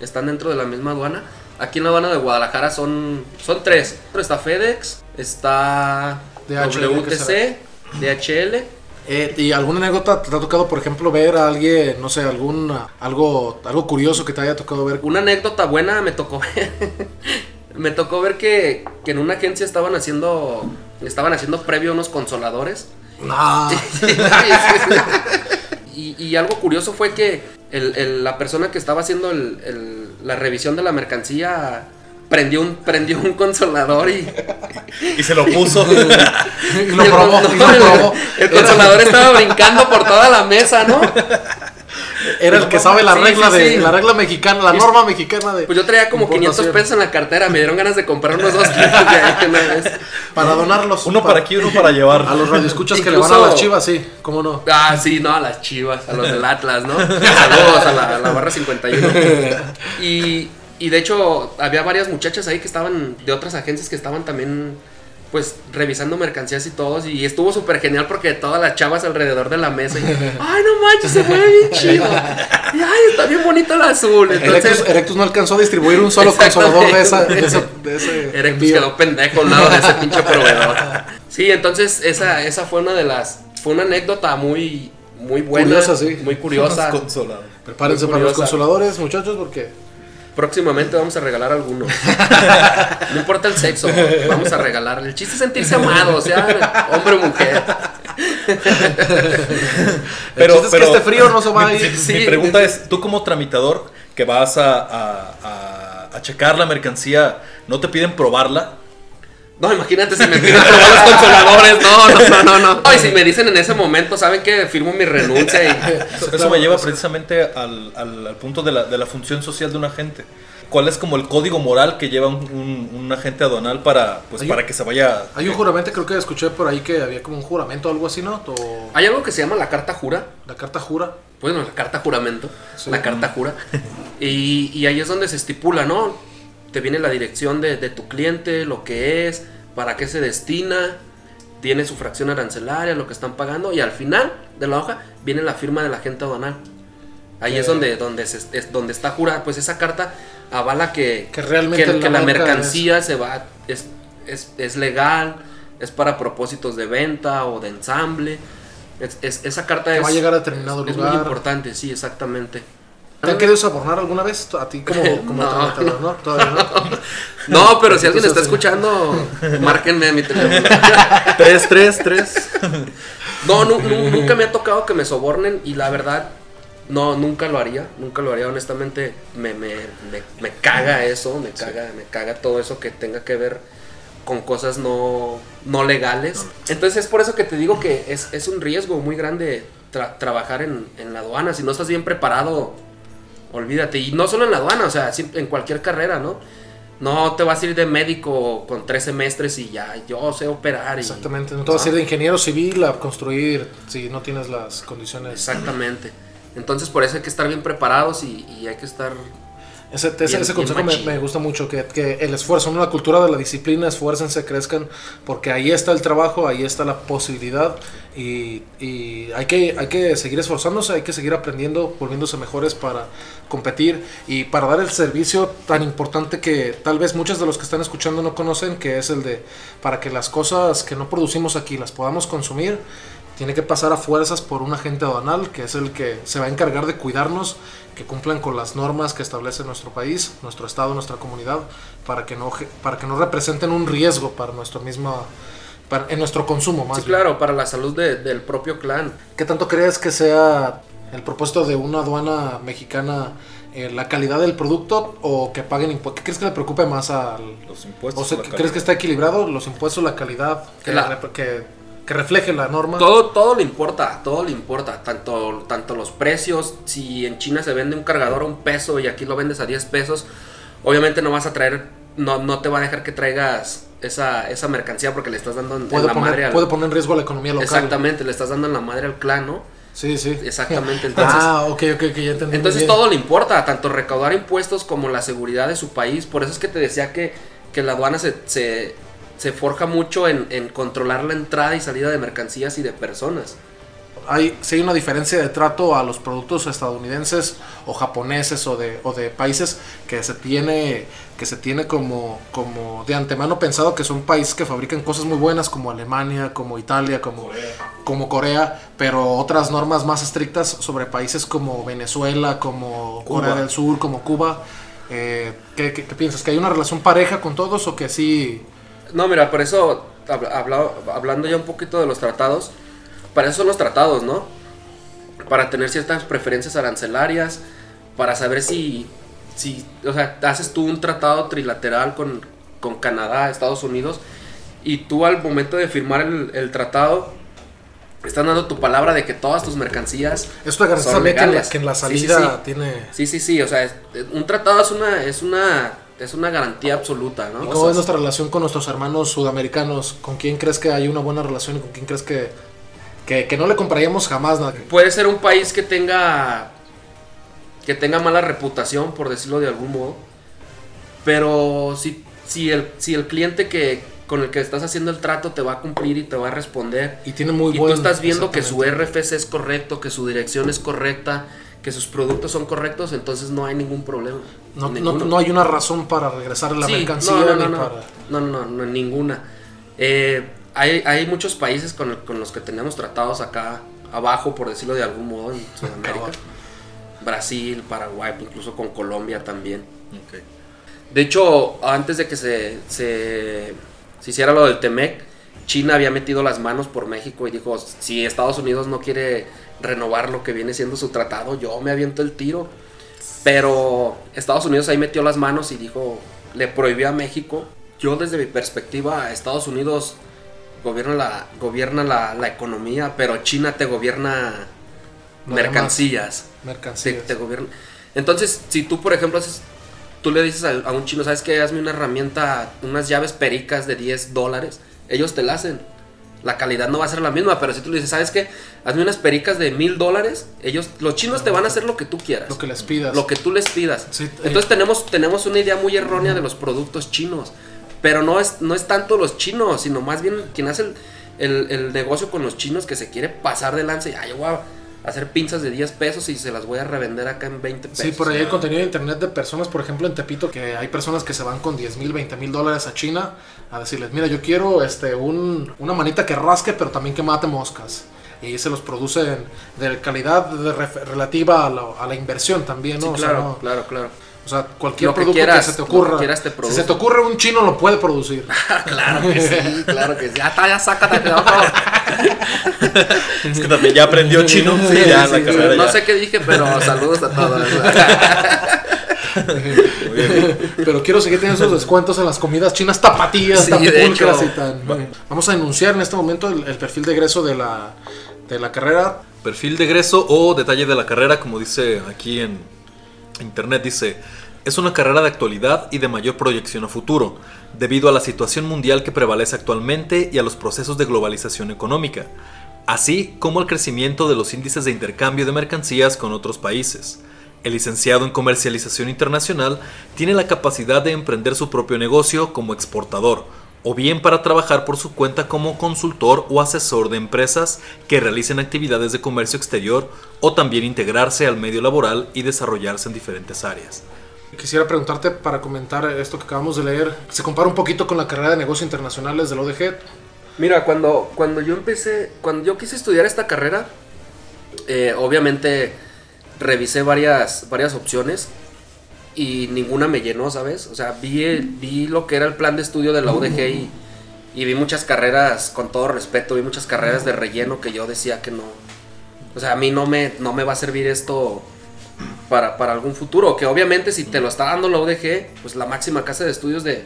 S3: Están dentro de la misma aduana. Aquí en la aduana de Guadalajara son, son tres. Está FedEx, está
S1: DHL.
S3: WTC, DHL.
S1: Eh, ¿Y alguna anécdota te ha tocado, por ejemplo, ver a alguien, no sé, algún algo, algo curioso que te haya tocado ver?
S3: Una anécdota buena me tocó ver. me tocó ver que, que en una agencia estaban haciendo. Estaban haciendo previo unos consoladores.
S1: Ah,
S3: y, y algo curioso fue que el- el- la persona que estaba haciendo el- la revisión de la mercancía prendió un, prendió un consolador y,
S2: Y se lo puso.
S1: y lo probó,
S3: no,
S1: y lo
S3: el-
S1: probó.
S3: El, consolador estaba brincando por toda la mesa, ¿no?
S1: Era el que sabe la
S3: Sí,
S1: regla
S3: sí,
S1: de
S3: sí.
S1: la regla mexicana, la norma mexicana de
S3: Pues yo traía como 500
S1: importación.
S3: pesos en la cartera, me dieron ganas de comprar unos dos kilos de ahí una vez.
S1: para donarlos.
S2: Uno para aquí, uno para llevar.
S1: A los radioescuchas que le van a
S3: Incluso-
S1: las chivas, sí, cómo no.
S3: Ah, sí, no, a las chivas, a los del Atlas, ¿no? Saludos a la, a la barra 51. Y, y de hecho, había varias muchachas ahí que estaban de otras agencias que estaban también, pues, revisando mercancías y todos. Y estuvo súper genial porque todas las chavas alrededor de la mesa. Y, ay, no manches, se mueve bien chido. Y, ay, está bien bonito el azul.
S1: Erectus,
S3: Entonces,
S1: Erectus no alcanzó a distribuir un solo consolador de, esa, de ese, de ese
S3: Erectus
S1: envío.
S3: quedó pendejo al lado de ese pinche proveedor. Sí, entonces esa, esa fue una de las. Fue una anécdota muy, muy buena.
S1: Curiosa, sí.
S3: Muy curiosa.
S1: Prepárense
S3: Muy
S1: para los
S3: curiosa.
S1: consoladores, muchachos, porque
S3: Próximamente vamos a regalar algunos. No importa el sexo, vamos a regalar. El chiste es sentirse amado, o sea, hombre o mujer.
S1: el chiste es que este frío no se va a ir.
S3: Sí.
S2: Mi pregunta es, tú como tramitador que vas a, a- a- a checar la mercancía, ¿no te piden probarla?
S3: No, imagínate si me piden probar los consoladores. No, no, no, no, no. Y si me dicen en ese momento, ¿saben que Firmo mi renuncia y.
S2: Eso, eso me lleva precisamente al, al- al punto de la, de la función social de un agente. ¿Cuál es como el código moral que lleva un, un- un agente aduanal para, pues, para que se vaya...
S1: Hay un juramento, creo que escuché por ahí que había como un juramento o algo así, ¿no? O
S3: Hay algo que se llama la carta jura.
S1: la carta jura.
S3: Bueno, la carta juramento,
S1: Sí.
S3: la carta jura. Y, y ahí es donde se estipula, ¿no? Te viene la dirección de, de tu cliente, lo que es, para qué se destina, tiene su fracción arancelaria, lo que están pagando, y al final de la hoja viene la firma del agente aduanal. Ahí
S1: Que-
S3: es donde, donde, se- es donde está jurada, pues esa carta avala que,
S1: Que realmente
S3: que-
S1: la
S3: que la
S1: marca
S3: mercancía se va, es, es, es legal, es para propósitos de venta o de ensamble. Es- es- esa carta es,
S1: va a llegar a determinado
S3: es muy importante, sí, exactamente.
S1: ¿Te han querido sobornar alguna vez a ti como, como
S3: No,
S1: tramitador, no? Todavía no.
S3: No, pero si alguien está escuchando, márquenme a mi teléfono.
S2: Tres, tres, tres.
S3: No, nu- nu- nunca me ha tocado que me sobornen y la verdad, no, nunca lo haría. Nunca lo haría, honestamente. Me, me, me, me caga eso, me caga, me caga todo eso que tenga que ver con cosas no, no legales. Entonces es por eso que te digo que es, es un riesgo muy grande tra- trabajar en, en la aduana. Si no estás bien preparado, olvídate. Y no solo en la aduana, o sea, en cualquier carrera, ¿no? No te vas a ir de médico con tres semestres y ya, yo sé operar. Y,
S1: Exactamente, no te vas a ir de ingeniero civil a construir si no tienes las condiciones.
S3: Exactamente. Entonces por eso hay que estar bien preparados y, y hay que estar
S1: Ese, ese, consejo me, gusta mucho, que, que el esfuerzo, ¿no? la cultura de la disciplina, esfuércense, crezcan, porque ahí está el trabajo, ahí está la posibilidad y, y hay, que, hay que seguir esforzándose, hay que seguir aprendiendo, volviéndose mejores para competir y para dar el servicio tan importante que tal vez muchos de los que están escuchando no conocen, que es el de para que las cosas que no producimos aquí las podamos consumir, tiene que pasar a fuerzas por un agente aduanal, que es el que se va a encargar de cuidarnos, que cumplan con las normas que establece nuestro país, nuestro estado, nuestra comunidad, para que no, para que no representen un riesgo para nuestro mismo, para, en nuestro consumo más
S3: Sí,
S1: bien.
S3: claro, para la salud de- del propio clan.
S1: ¿Qué tanto crees que sea el propósito de una aduana mexicana eh, la calidad del producto o que paguen impuestos? ¿Qué crees que le preocupe más al...
S2: Los
S1: O
S2: impuestos.
S1: sea,
S2: la
S1: ¿crees
S2: calidad.
S1: que está equilibrado los impuestos, la calidad, que,
S3: La-
S1: que, que refleje la norma?
S3: Todo, todo le importa, todo le importa, tanto, tanto los precios, si en China se vende un cargador a un peso y aquí lo vendes a 10 pesos, obviamente no vas a traer, no, no te va a dejar que traigas esa, esa mercancía porque le estás dando en,
S1: puede,
S3: la madre
S1: poner,
S3: al...
S1: puede poner en riesgo la economía local.
S3: Exactamente, le estás dando en la madre al clan, ¿no?
S1: Sí, sí.
S3: Exactamente, entonces-
S1: ah, ok, ok, ok, ya entendí.
S3: Entonces todo le importa, tanto recaudar impuestos como la seguridad de su país. Por eso es que te decía que, que la aduana se, se, se forja mucho en, en controlar la entrada y salida de mercancías y de personas.
S1: Hay, sí hay una diferencia de trato a los productos estadounidenses o japoneses o de, o de países que se tiene, que se tiene como, como de antemano pensado que son países que fabrican cosas muy buenas como Alemania, como Italia, como como Corea, pero otras normas más estrictas sobre países como Venezuela, como
S2: Cuba.
S1: Corea del Sur, como Cuba. Eh, ¿qué, qué- qué piensas? ¿Que hay una relación pareja con todos o que sí?
S3: No, mira, por eso, habla- habla- hablando ya un poquito de los tratados, para eso son los tratados, ¿no? Para tener ciertas preferencias arancelarias, para saber si, si o sea, haces tú un tratado trilateral con, con Canadá, Estados Unidos, y tú al momento de firmar el, el tratado, estás dando tu palabra de que todas tus mercancías
S1: Esto
S3: son
S1: también que en, la,
S3: legales.
S1: que en la
S3: Sí, sí,
S1: salida
S3: sí.
S1: tiene...
S3: Sí, sí, sí, o sea, es- un tratado es una, es una, es una garantía absoluta, ¿no?
S1: ¿Y
S3: O
S1: ¿Cómo
S3: sea,
S1: es nuestra relación con nuestros hermanos sudamericanos? ¿Con quién crees que hay una buena relación y con quién crees que, que, que no le compraríamos jamás nada?
S3: puede ser un país que tenga que tenga mala reputación por decirlo de algún modo pero si, si el si el cliente que con el que estás haciendo el trato te va a cumplir y te va a responder
S1: Y tiene muy
S3: y
S1: buen...
S3: tú estás viendo que su. RFC es correcto que su dirección es correcta que sus productos son correctos entonces no hay ningún problema
S1: No, no, no hay una razón para regresar la
S3: Sí,
S1: mercancía
S3: no, no, no,
S1: ni
S3: no.
S1: para...
S3: No, no, no, no, ninguna. Eh, hay, hay muchos países con, el- con los que tenemos tratados acá abajo, por decirlo de algún modo, en Sudamérica. Brasil, Paraguay, incluso con Colombia también. De hecho, antes de que se, se, se hiciera lo del Temec, China había metido las manos por México y dijo, si Estados Unidos no quiere renovar lo que viene siendo su tratado, yo me aviento el tiro. Pero Estados Unidos ahí metió las manos y dijo, le prohibió a México. Yo desde mi perspectiva, Estados Unidos gobierna la, gobierna la, la economía, pero China te gobierna mercancías te,
S1: Mercancías.
S3: te gobierna. Entonces, si tú, por ejemplo, haces, tú le dices a, a un chino, ¿sabes qué? Hazme una herramienta, unas llaves pericas de 10 dólares, ellos te la hacen. La calidad no va a ser la misma, pero si tú le dices, ¿sabes qué? Hazme unas pericas de mil dólares, ellos, los chinos te van a hacer lo que tú quieras.
S1: Lo que les pidas.
S3: Lo que tú les pidas.
S1: Sí, eh.
S3: Entonces tenemos, tenemos una idea muy errónea de los productos chinos. Pero no es, no es tanto los chinos, sino más bien quien hace el, el- el negocio con los chinos que se quiere pasar de lanza y, ay, a hacer pinzas de 10 pesos y se las voy a revender acá en 20 pesos.
S1: Sí, por ahí hay contenido de internet de personas, por ejemplo en Tepito, que hay personas que se van con 10 mil, 20 mil dólares a China a decirles, mira, yo quiero este, un, una manita que rasque, pero también que mate moscas. Y se los producen de calidad de relativa a la, a la inversión también, ¿no?
S3: Sí,
S1: O sea,
S3: claro,
S1: no-
S3: claro, claro.
S1: O sea, cualquier
S3: Lo que
S1: producto
S3: quieras,
S1: que se te ocurra.
S3: quieras te
S1: si se te ocurre un chino, lo puede producir.
S3: claro que sí, claro que sí. Ya está, ya sácate.
S2: Es que también ya aprendió chino. Sí, ya la
S3: Sí,
S2: carrera
S3: no
S2: ya.
S3: sé qué dije, pero saludos a todos.
S2: Muy bien.
S1: Pero quiero seguir teniendo esos descuentos en las comidas chinas tapatías,
S3: Sí,
S1: tan pulcras y tan. Vamos a enunciar en este momento el, el perfil de egreso de la, de la carrera.
S2: Perfil de egreso o detalle de la carrera, como dice aquí en internet, dice Es una carrera de actualidad y de mayor proyección a futuro, debido a la situación mundial que prevalece actualmente y a los procesos de globalización económica, así como al crecimiento de los índices de intercambio de mercancías con otros países. El licenciado en comercialización internacional tiene la capacidad de emprender su propio negocio como exportador, o bien para trabajar por su cuenta como consultor o asesor de empresas que realicen actividades de comercio exterior, o también integrarse al medio laboral y desarrollarse en diferentes áreas.
S1: Quisiera preguntarte para comentar esto que acabamos de leer. ¿Se compara un poquito con la carrera de negocios internacionales del ODG?
S3: Mira, cuando, cuando yo empecé, cuando yo quise estudiar esta carrera, eh, obviamente revisé varias, varias opciones y ninguna me llenó, ¿sabes? O sea, vi, vi lo que era el plan de estudio de la UDG y, y vi muchas carreras, con todo respeto, vi muchas carreras de relleno que yo decía que no. O sea, a mí no me, no me va a servir esto para, para algún futuro. Que obviamente si te lo está dando la UDG, pues la máxima casa de estudios de,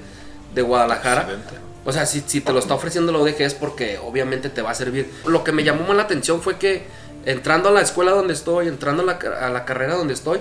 S3: de Guadalajara.
S2: Excelente.
S3: O sea, si, si te lo está ofreciendo la UDG es porque obviamente te va a servir. Lo que me llamó más la atención fue que entrando a la escuela donde estoy, entrando a la, a la carrera donde estoy,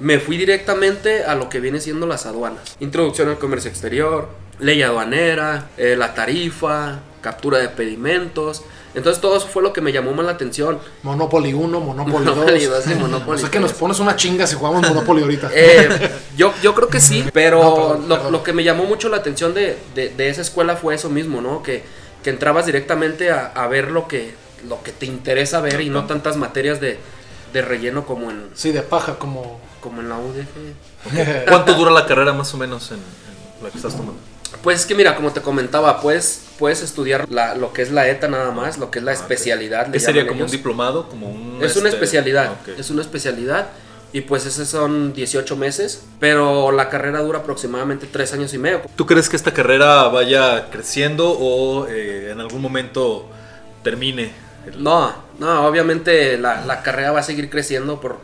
S3: me fui directamente a lo que viene siendo las aduanas. Introducción al comercio exterior, ley aduanera, eh, la tarifa, captura de pedimentos. Entonces todo eso fue lo que me llamó más la atención.
S1: Monopoly 1, Monopoly 2.
S3: Monopoly 2 y Monopoly
S1: O sea que nos
S3: 3.
S1: pones una chinga si jugamos Monopoly ahorita.
S3: Eh, yo, yo creo que sí, pero
S1: No, perdón,
S3: lo,
S1: perdón.
S3: lo que me llamó mucho la atención de, de- de esa escuela fue eso mismo, ¿no? Que, que entrabas directamente a, a ver lo que, lo que te interesa ver y no tantas materias de, de relleno como en,
S1: Sí, de paja, como.
S3: como en la UDG.
S2: ¿Cuánto dura la carrera más o menos en, en la que estás tomando?
S3: Pues es que mira, como te comentaba, puedes, puedes estudiar la- lo que es la ETA nada más, lo que es la especialidad.
S2: ¿Qué sería como un diplomado? Como un,
S3: Es una
S2: este,
S3: especialidad,
S2: ah,
S3: es una especialidad. Y pues esos son 18 meses, pero la carrera dura aproximadamente 3 años y medio.
S2: ¿Tú crees que esta carrera vaya creciendo o eh, en algún momento termine?
S3: No, no, obviamente la, la carrera va a seguir creciendo por,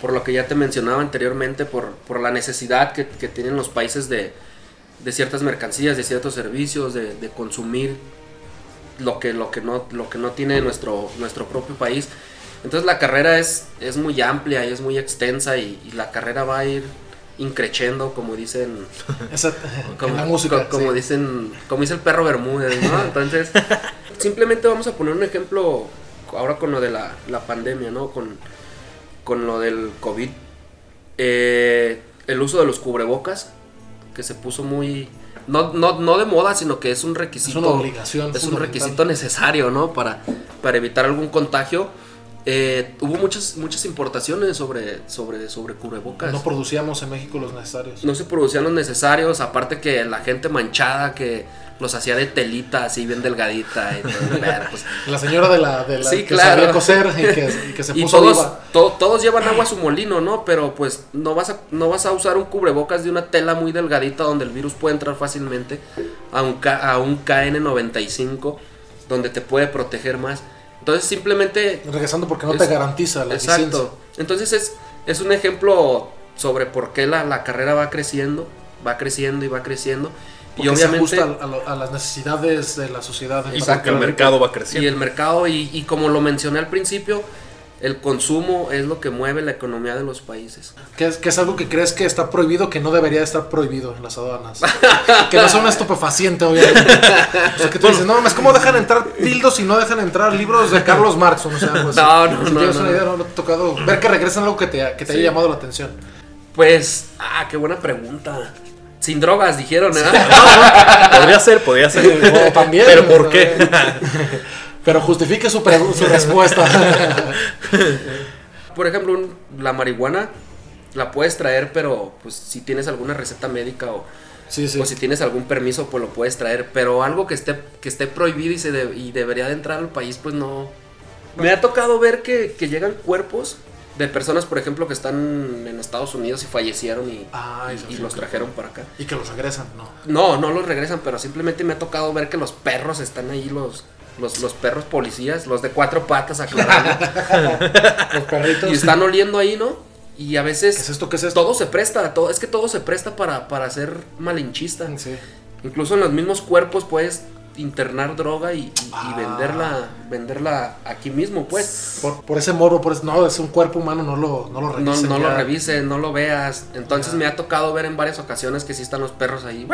S3: por lo que ya te mencionaba anteriormente, por, por la necesidad que, que tienen los países de, de ciertas mercancías, de ciertos servicios, de, de consumir lo que, lo que, no, lo que no tiene nuestro, nuestro propio país. Entonces la carrera es, es muy amplia y es muy extensa y, y la carrera va a ir increchendo, como dicen como,
S1: en la música.
S3: co- como
S1: sí.
S3: dicen, como dice el perro Bermúdez, ¿no? Entonces, simplemente vamos a poner un ejemplo ahora con lo de la, la pandemia, ¿no? Con, con lo del COVID. Eh, el uso de los cubrebocas, que se puso muy... No, no, no de moda, sino que es un requisito.
S1: Es una obligación
S3: Es un requisito necesario, ¿no? Para, para evitar algún contagio. Eh, hubo muchas, muchas importaciones sobre, sobre, sobre cubrebocas
S1: No producíamos en México los necesarios.
S3: no se producían los necesarios, aparte que la gente manchada que los hacía de telita así bien delgadita y todo, pues,
S1: La señora de la, de la
S3: Sí,
S1: que
S3: claro.
S1: sabía coser y que, y que se
S3: y
S1: puso
S3: todos,
S1: viva.
S3: to- todos llevan agua a su molino, ¿no? Pero pues no vas a, no vas a usar un cubrebocas de una tela muy delgadita donde el virus puede entrar fácilmente a un, a un KN95 donde te puede proteger más. Entonces simplemente
S1: Regresando porque no
S3: Es-
S1: te garantiza la.
S3: Exacto. Entonces es, es un ejemplo sobre por qué la, la carrera va creciendo, va creciendo y va creciendo.
S1: Porque
S3: y
S1: se
S3: obviamente
S1: ajusta a, lo- a las necesidades de la sociedad.
S2: Y
S1: particular.
S2: porque el mercado va
S3: y
S2: creciendo.
S3: el mercado y, y como lo mencioné al principio, el consumo es lo que mueve la economía de los países.
S1: Que es, que es algo que crees que está prohibido, que no debería estar prohibido en las aduanas. que no sea un estupefaciente, obviamente. O sea, que tú dices, no mames, ¿cómo dejan entrar tildos y no dejan entrar libros de Carlos Marx? O sea, pues,
S3: No, no,
S1: si
S3: no,
S1: tienes
S3: no,
S1: una
S3: no.
S1: idea, no, no te ha tocado ver que regresan algo que te, que te
S3: Sí.
S1: haya llamado la atención.
S3: Pues, ah, qué buena pregunta. Sin drogas, dijeron, ¿eh?
S2: Podría ser, podría ser.
S1: O también.
S2: Pero ¿por qué?
S1: Pero justifique su, su respuesta.
S3: Por ejemplo, un- la marihuana la puedes traer, pero pues si tienes alguna receta médica o,
S1: sí, sí.
S3: o si tienes algún permiso, pues lo puedes traer. Pero algo que esté, que esté prohibido y, se de- y debería de entrar al país, pues no. Me ha tocado ver que, que llegan cuerpos de personas, por ejemplo, que están en Estados Unidos y fallecieron y,
S1: Ay,
S3: y- y los trajeron para acá.
S1: Y que los regresan, no.
S3: No, no los regresan, pero simplemente me ha tocado ver que los perros están ahí, los, los, los perros policías, los de cuatro patas aclarando,
S1: Los perritos.
S3: y están oliendo ahí, ¿no? Y a veces
S1: ¿Qué es esto? ¿Qué es esto?
S3: todo se presta, todo, es que todo se presta para, para ser malinchista.
S1: Sí.
S3: Incluso en los mismos cuerpos puedes internar droga y, y- y
S1: Ah.
S3: venderla, venderla aquí mismo, pues.
S1: Por, por ese morbo, por ese- no, es un cuerpo humano, no lo, no lo
S3: No,
S1: revisen.
S3: no lo revises, no lo veas. Entonces
S1: Ya.
S3: me ha tocado ver en varias ocasiones que sí están los perros ahí.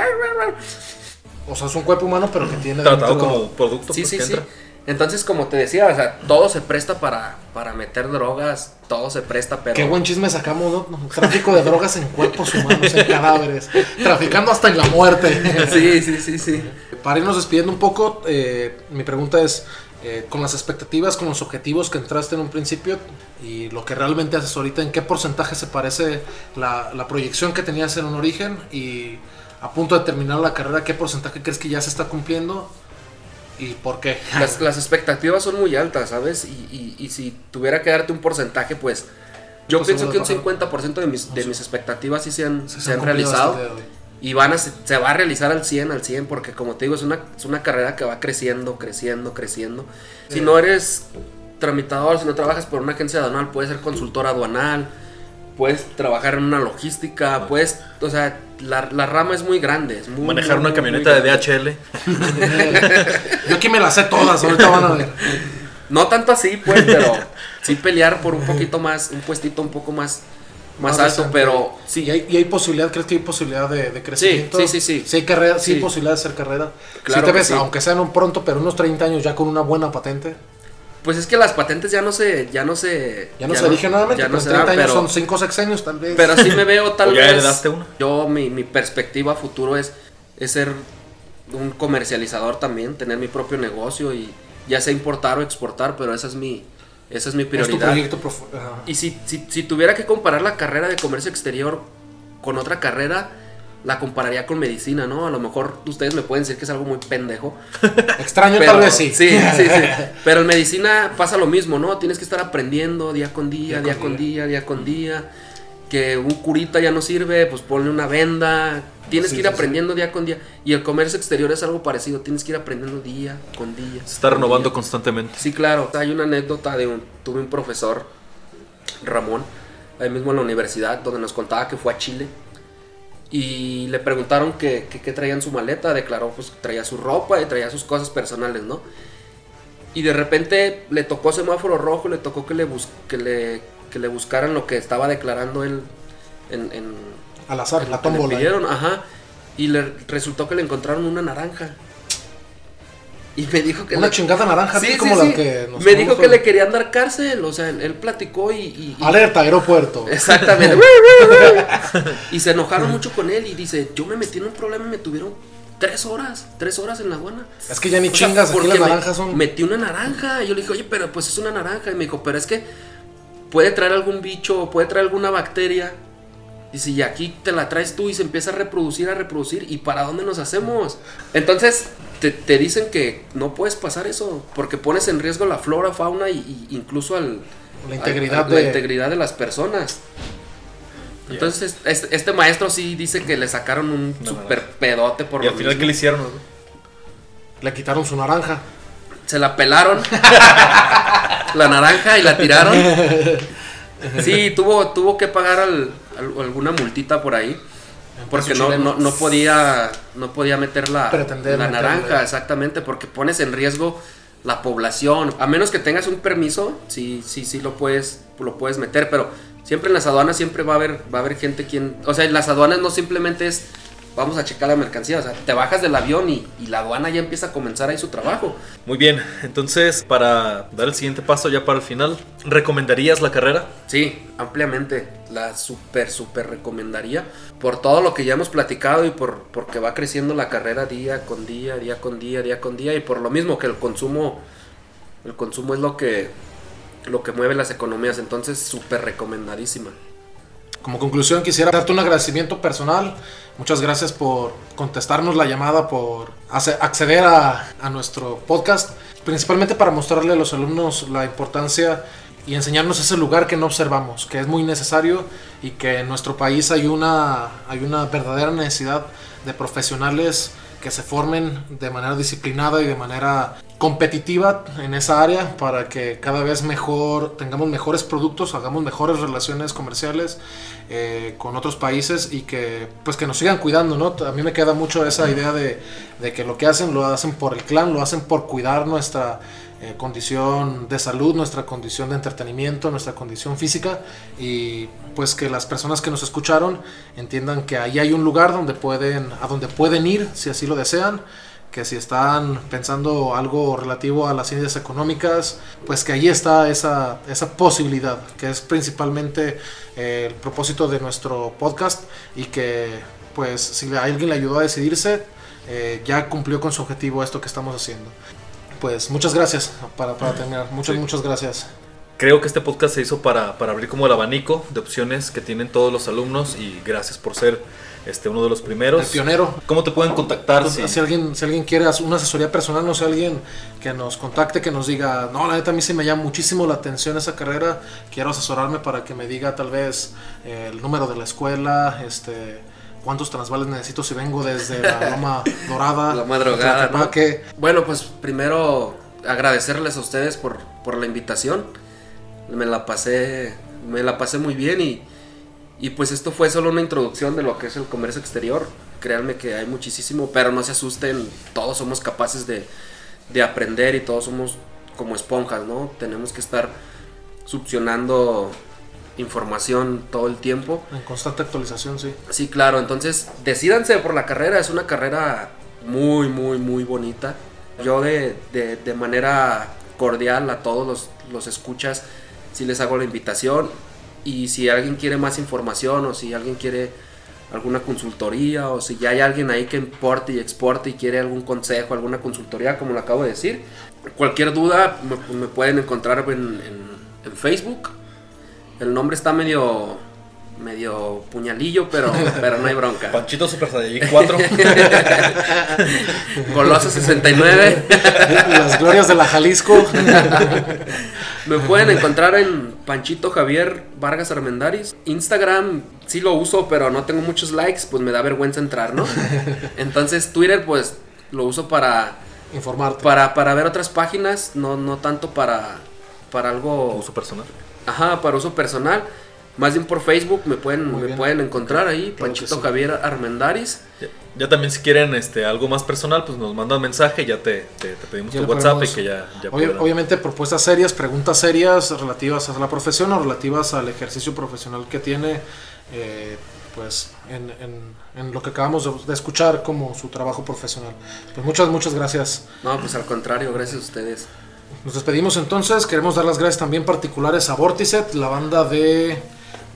S1: O sea, es un cuerpo humano, pero que tiene.
S2: Tratado
S1: dentro-
S2: como producto
S3: Sí,
S2: pues,
S3: sí,
S2: que
S3: sí.
S2: entra.
S3: Entonces, como te decía, o sea, todo se presta para, para meter drogas, todo se presta, pero...
S1: Qué buen chisme sacamos, ¿no? Tráfico de drogas en cuerpos humanos, en cadáveres. Traficando hasta en la muerte.
S3: Sí, sí, sí, sí.
S1: Para irnos despidiendo un poco, eh, mi pregunta es, eh, con las expectativas, con los objetivos que entraste en un principio y lo que realmente haces ahorita, ¿en qué porcentaje se parece la, la proyección que tenías en un origen? Y a punto de terminar la carrera, ¿qué porcentaje crees que ya se está cumpliendo? ¿Y por qué?
S3: Las, las expectativas son muy altas, ¿sabes? Y, y- y si tuviera que darte un porcentaje, pues... Yo
S1: Pues
S3: pienso que un
S1: seguro de
S3: 50% de mis, de mis expectativas sí se han,
S1: Se
S3: se han realizado. Y van a, se se va a realizar al 100, al 100, porque como te digo, es una, es una carrera que va creciendo, creciendo, creciendo. Si
S1: Eh.
S3: no eres tramitador, si no trabajas por una agencia aduanal, puedes ser consultor aduanal, puedes trabajar en una logística, puedes, o sea, la, la rama es muy grande. Es muy,
S2: Manejar
S3: muy,
S2: una
S3: muy,
S2: camioneta de. DHL.
S1: Yo aquí me las sé todas, ahorita van a ver.
S3: No tanto así, pues, pero sí pelear por un poquito más, un puestito un poco más, más, alto,
S1: decente.
S3: pero
S1: ¿Y
S3: sí,
S1: hay, y hay posibilidad, crees que hay posibilidad de, de crecimiento?
S3: sí, sí, sí.
S1: Sí hay, carrera, sí hay posibilidad de hacer carrera.
S3: Claro
S1: si te ves,
S3: sí.
S1: aunque sea en un pronto, pero unos 30 años ya con una buena patente.
S3: Pues es que las patentes ya no se, ya no se,
S1: Ya no se dije nuevamente,
S3: ya
S1: pero
S3: no se
S1: 30
S3: dan,
S1: años
S3: pero-
S1: son 5 sexenios tal vez.
S3: Pero sí me veo tal
S2: ¿O ya
S3: vez.
S2: heredaste una?
S3: Yo, mi, mi perspectiva futuro es, es ser un comercializador también, tener mi propio negocio y ya sea importar o exportar, pero esa es mi, esa es mi
S1: es tu
S3: prioridad.
S1: proyecto.
S3: Y si, si, si tuviera que comparar la carrera de comercio exterior con otra carrera, la compararía con medicina, ¿no? A lo mejor ustedes me pueden decir que es algo muy pendejo.
S1: Extraño
S3: Pero,
S1: tal vez sí.
S3: Sí, sí, sí. Pero en medicina pasa lo mismo, ¿no? Tienes que estar aprendiendo día con día,
S1: Día
S3: día,
S1: con
S3: día, día con día. Que un curita ya no sirve, pues ponle una venda. Tienes
S1: Sí,
S3: que ir
S1: sí, sí.
S3: aprendiendo día con día. Y el comercio exterior es algo parecido. Tienes que ir aprendiendo día con día.
S2: Se está renovando
S3: día.
S2: constantemente.
S3: Sí, claro. Hay una anécdota de un, tuve un profesor, Ramón, ahí mismo en la universidad, donde nos contaba que fue a Chile. Y le preguntaron que que- qué traía en su maleta. Declaró, pues traía su ropa y traía sus cosas personales, ¿no? Y de repente le tocó semáforo rojo, le tocó que le, bus- que le, que le buscaran lo que estaba declarando él en, en,
S1: Al azar,
S3: en
S1: la
S3: que le
S1: tómbola.
S3: pidieron, ajá. Y le resultó que le encontraron una naranja. Y me dijo que
S1: Una
S3: le-
S1: chingada naranja,
S3: Sí,
S1: como
S3: sí.
S1: la que nos
S3: Me dijo que le querían dar cárcel, o sea, él, él platicó y... y- y-
S1: Alerta, aeropuerto.
S3: Exactamente. y se enojaron mucho con él y dice, yo me metí en un problema y me tuvieron tres horas, tres horas en la aduana.
S1: Es que ya ni
S3: O
S1: chingas,
S3: porque
S1: las naranjas son.
S3: Metí una naranja. Y yo le dije, oye, pero pues es una naranja. Y me dijo, pero es que puede traer algún bicho, puede traer alguna bacteria. Y si aquí te la traes tú y se empieza a reproducir, a reproducir, ¿y para dónde nos hacemos? Entonces te, te dicen que no puedes pasar eso, porque pones en riesgo la flora, fauna y, y incluso al,
S1: La integridad
S3: al- la
S1: de-
S3: integridad de las personas. Entonces este, este maestro sí dice que le sacaron un
S2: No,
S3: super pedote por
S2: Y
S3: lo
S2: al final,
S3: mismo.
S2: ¿qué le hicieron? güey?
S1: Le quitaron su naranja.
S3: Se la pelaron. la naranja y la tiraron. Sí, tuvo, tuvo que pagar al- alguna multita por ahí. Porque no, no, no podía no podía meter la,
S1: Pretender
S3: la
S1: meterle.
S3: naranja, exactamente, porque pones en riesgo la población. A menos que tengas un permiso, sí, sí, sí lo puedes, lo puedes meter, pero siempre en las aduanas siempre va a haber, va a haber gente quien. O sea, en las aduanas no simplemente es vamos a checar la mercancía. O sea, te bajas del avión y, y la aduana ya empieza a comenzar ahí su trabajo.
S2: Muy bien, entonces para dar el siguiente paso ya para el final, ¿recomendarías la carrera?
S3: Sí, ampliamente. La super, super recomendaría. Por todo lo que ya hemos platicado y por porque va creciendo la carrera día con día, día con día, día con día. Y por lo mismo que el consumo. El consumo es lo que. lo que mueve las economías. Entonces, súper recomendadísima.
S1: Como conclusión quisiera darte un agradecimiento personal. Muchas gracias por contestarnos la llamada, por acceder a, a nuestro podcast, principalmente para mostrarle a los alumnos la importancia y enseñarnos ese lugar que no observamos, que es muy necesario y que en nuestro país hay una, hay una verdadera necesidad de profesionales que se formen de manera disciplinada y de manera competitiva en esa área para que cada vez mejor tengamos mejores productos, hagamos mejores relaciones comerciales eh, con otros países y que pues que nos sigan cuidando, ¿no? A mí me queda mucho esa idea de, de que lo que hacen lo hacen por el clan, lo hacen por cuidar nuestra eh, condición de salud, nuestra condición de entretenimiento, nuestra condición física y pues que las personas que nos escucharon entiendan que ahí hay un lugar donde pueden, a donde pueden ir si así lo desean que si están pensando algo relativo a las ciencias económicas, pues que ahí está esa, esa posibilidad, que es principalmente eh, el propósito de nuestro podcast y que pues si alguien le ayudó a decidirse, eh, ya cumplió con su objetivo esto que estamos haciendo pues muchas gracias para, para terminar. Muchas, muchas gracias.
S2: Creo que este podcast se hizo para, para, abrir como el abanico de opciones que tienen todos los alumnos y gracias por ser este, uno de los primeros.
S1: El pionero.
S2: ¿Cómo te pueden contactar?
S1: si... si... alguien, si alguien quiere una asesoría personal, no sé, alguien que nos contacte, que nos diga, no, la neta a mí se me llama muchísimo la atención esa carrera, quiero asesorarme para que me diga tal vez eh, el número de la escuela, este cuántos transvales necesito si vengo desde la Loma Dorada.
S3: La madrugada. ¿no? Bueno, pues primero agradecerles a ustedes por, por, la invitación. Me la pasé, me la pasé muy bien y, y pues esto fue solo una introducción de lo que es el comercio exterior. Créanme que hay muchísimo, pero no se asusten, todos somos capaces de, de aprender y todos somos como esponjas, ¿no? Tenemos que estar succionando información todo el tiempo.
S1: En constante actualización, sí.
S3: Sí, claro, entonces decidanse por la carrera, es una carrera muy, muy, muy bonita. Yo de, de, manera cordial a todos los, los escuchas, si les hago la invitación y si alguien quiere más información o si alguien quiere alguna consultoría o si ya hay alguien ahí que importe y exporte y quiere algún consejo, alguna consultoría, como lo acabo de decir, cualquier duda me, pueden encontrar en, en, en Facebook el nombre está medio medio puñalillo, pero, pero no hay bronca.
S2: Panchito Super Saiyajin 4.
S3: Goloso 69.
S1: Las glorias de la Jalisco.
S3: Me pueden encontrar en Panchito Javier Vargas Armendaris. Instagram sí lo uso, pero no tengo muchos likes, pues me da vergüenza entrar, ¿no? Entonces Twitter pues lo uso para
S1: informarte.
S3: Para, para ver otras páginas, no, no tanto para, para algo...
S2: Uso personal.
S3: Ajá, para uso personal. Más bien por Facebook me pueden, me pueden encontrar ahí, Panchito Javier Armendaris.
S2: Ya, también si quieren este algo más personal, pues nos mandan mensaje, ya te, te, pedimos tu WhatsApp y que ya...
S1: obviamente propuestas serias, preguntas serias relativas a la profesión o relativas al ejercicio profesional que tiene, eh, pues en, en, lo que acabamos de, escuchar como su trabajo profesional. Pues muchas, muchas gracias.
S3: No, pues al contrario, gracias a ustedes.
S1: Nos despedimos entonces. Queremos dar las gracias también particulares a Vorticet, la banda de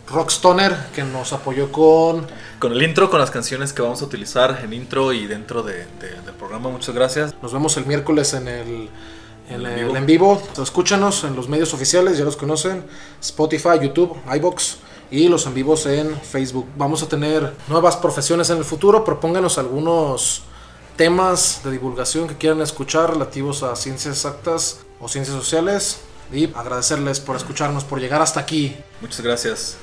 S1: Rockstoner que nos apoyó con...
S2: Con el intro, con las canciones que vamos a utilizar en intro y dentro de, del programa. Muchas gracias.
S1: Nos vemos el miércoles en el, en el en vivo. Escúchanos en los medios oficiales, ya los conocen. Spotify, YouTube, iBox y los en vivos en Facebook. Vamos a tener nuevas profesiones en el futuro. Propónganos algunos temas de divulgación que quieran escuchar relativos a ciencias exactas o ciencias sociales. Y agradecerles por escucharnos, por llegar hasta aquí.
S2: Muchas gracias.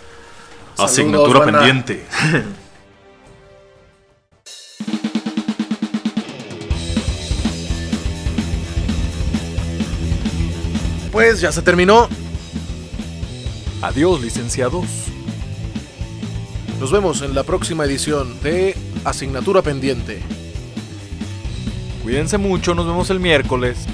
S4: Asignatura pendiente.
S1: Pues ya se terminó.
S4: Adiós, licenciados.
S1: Nos vemos en la próxima edición de Asignatura Pendiente.
S4: Cuídense mucho, nos vemos el miércoles.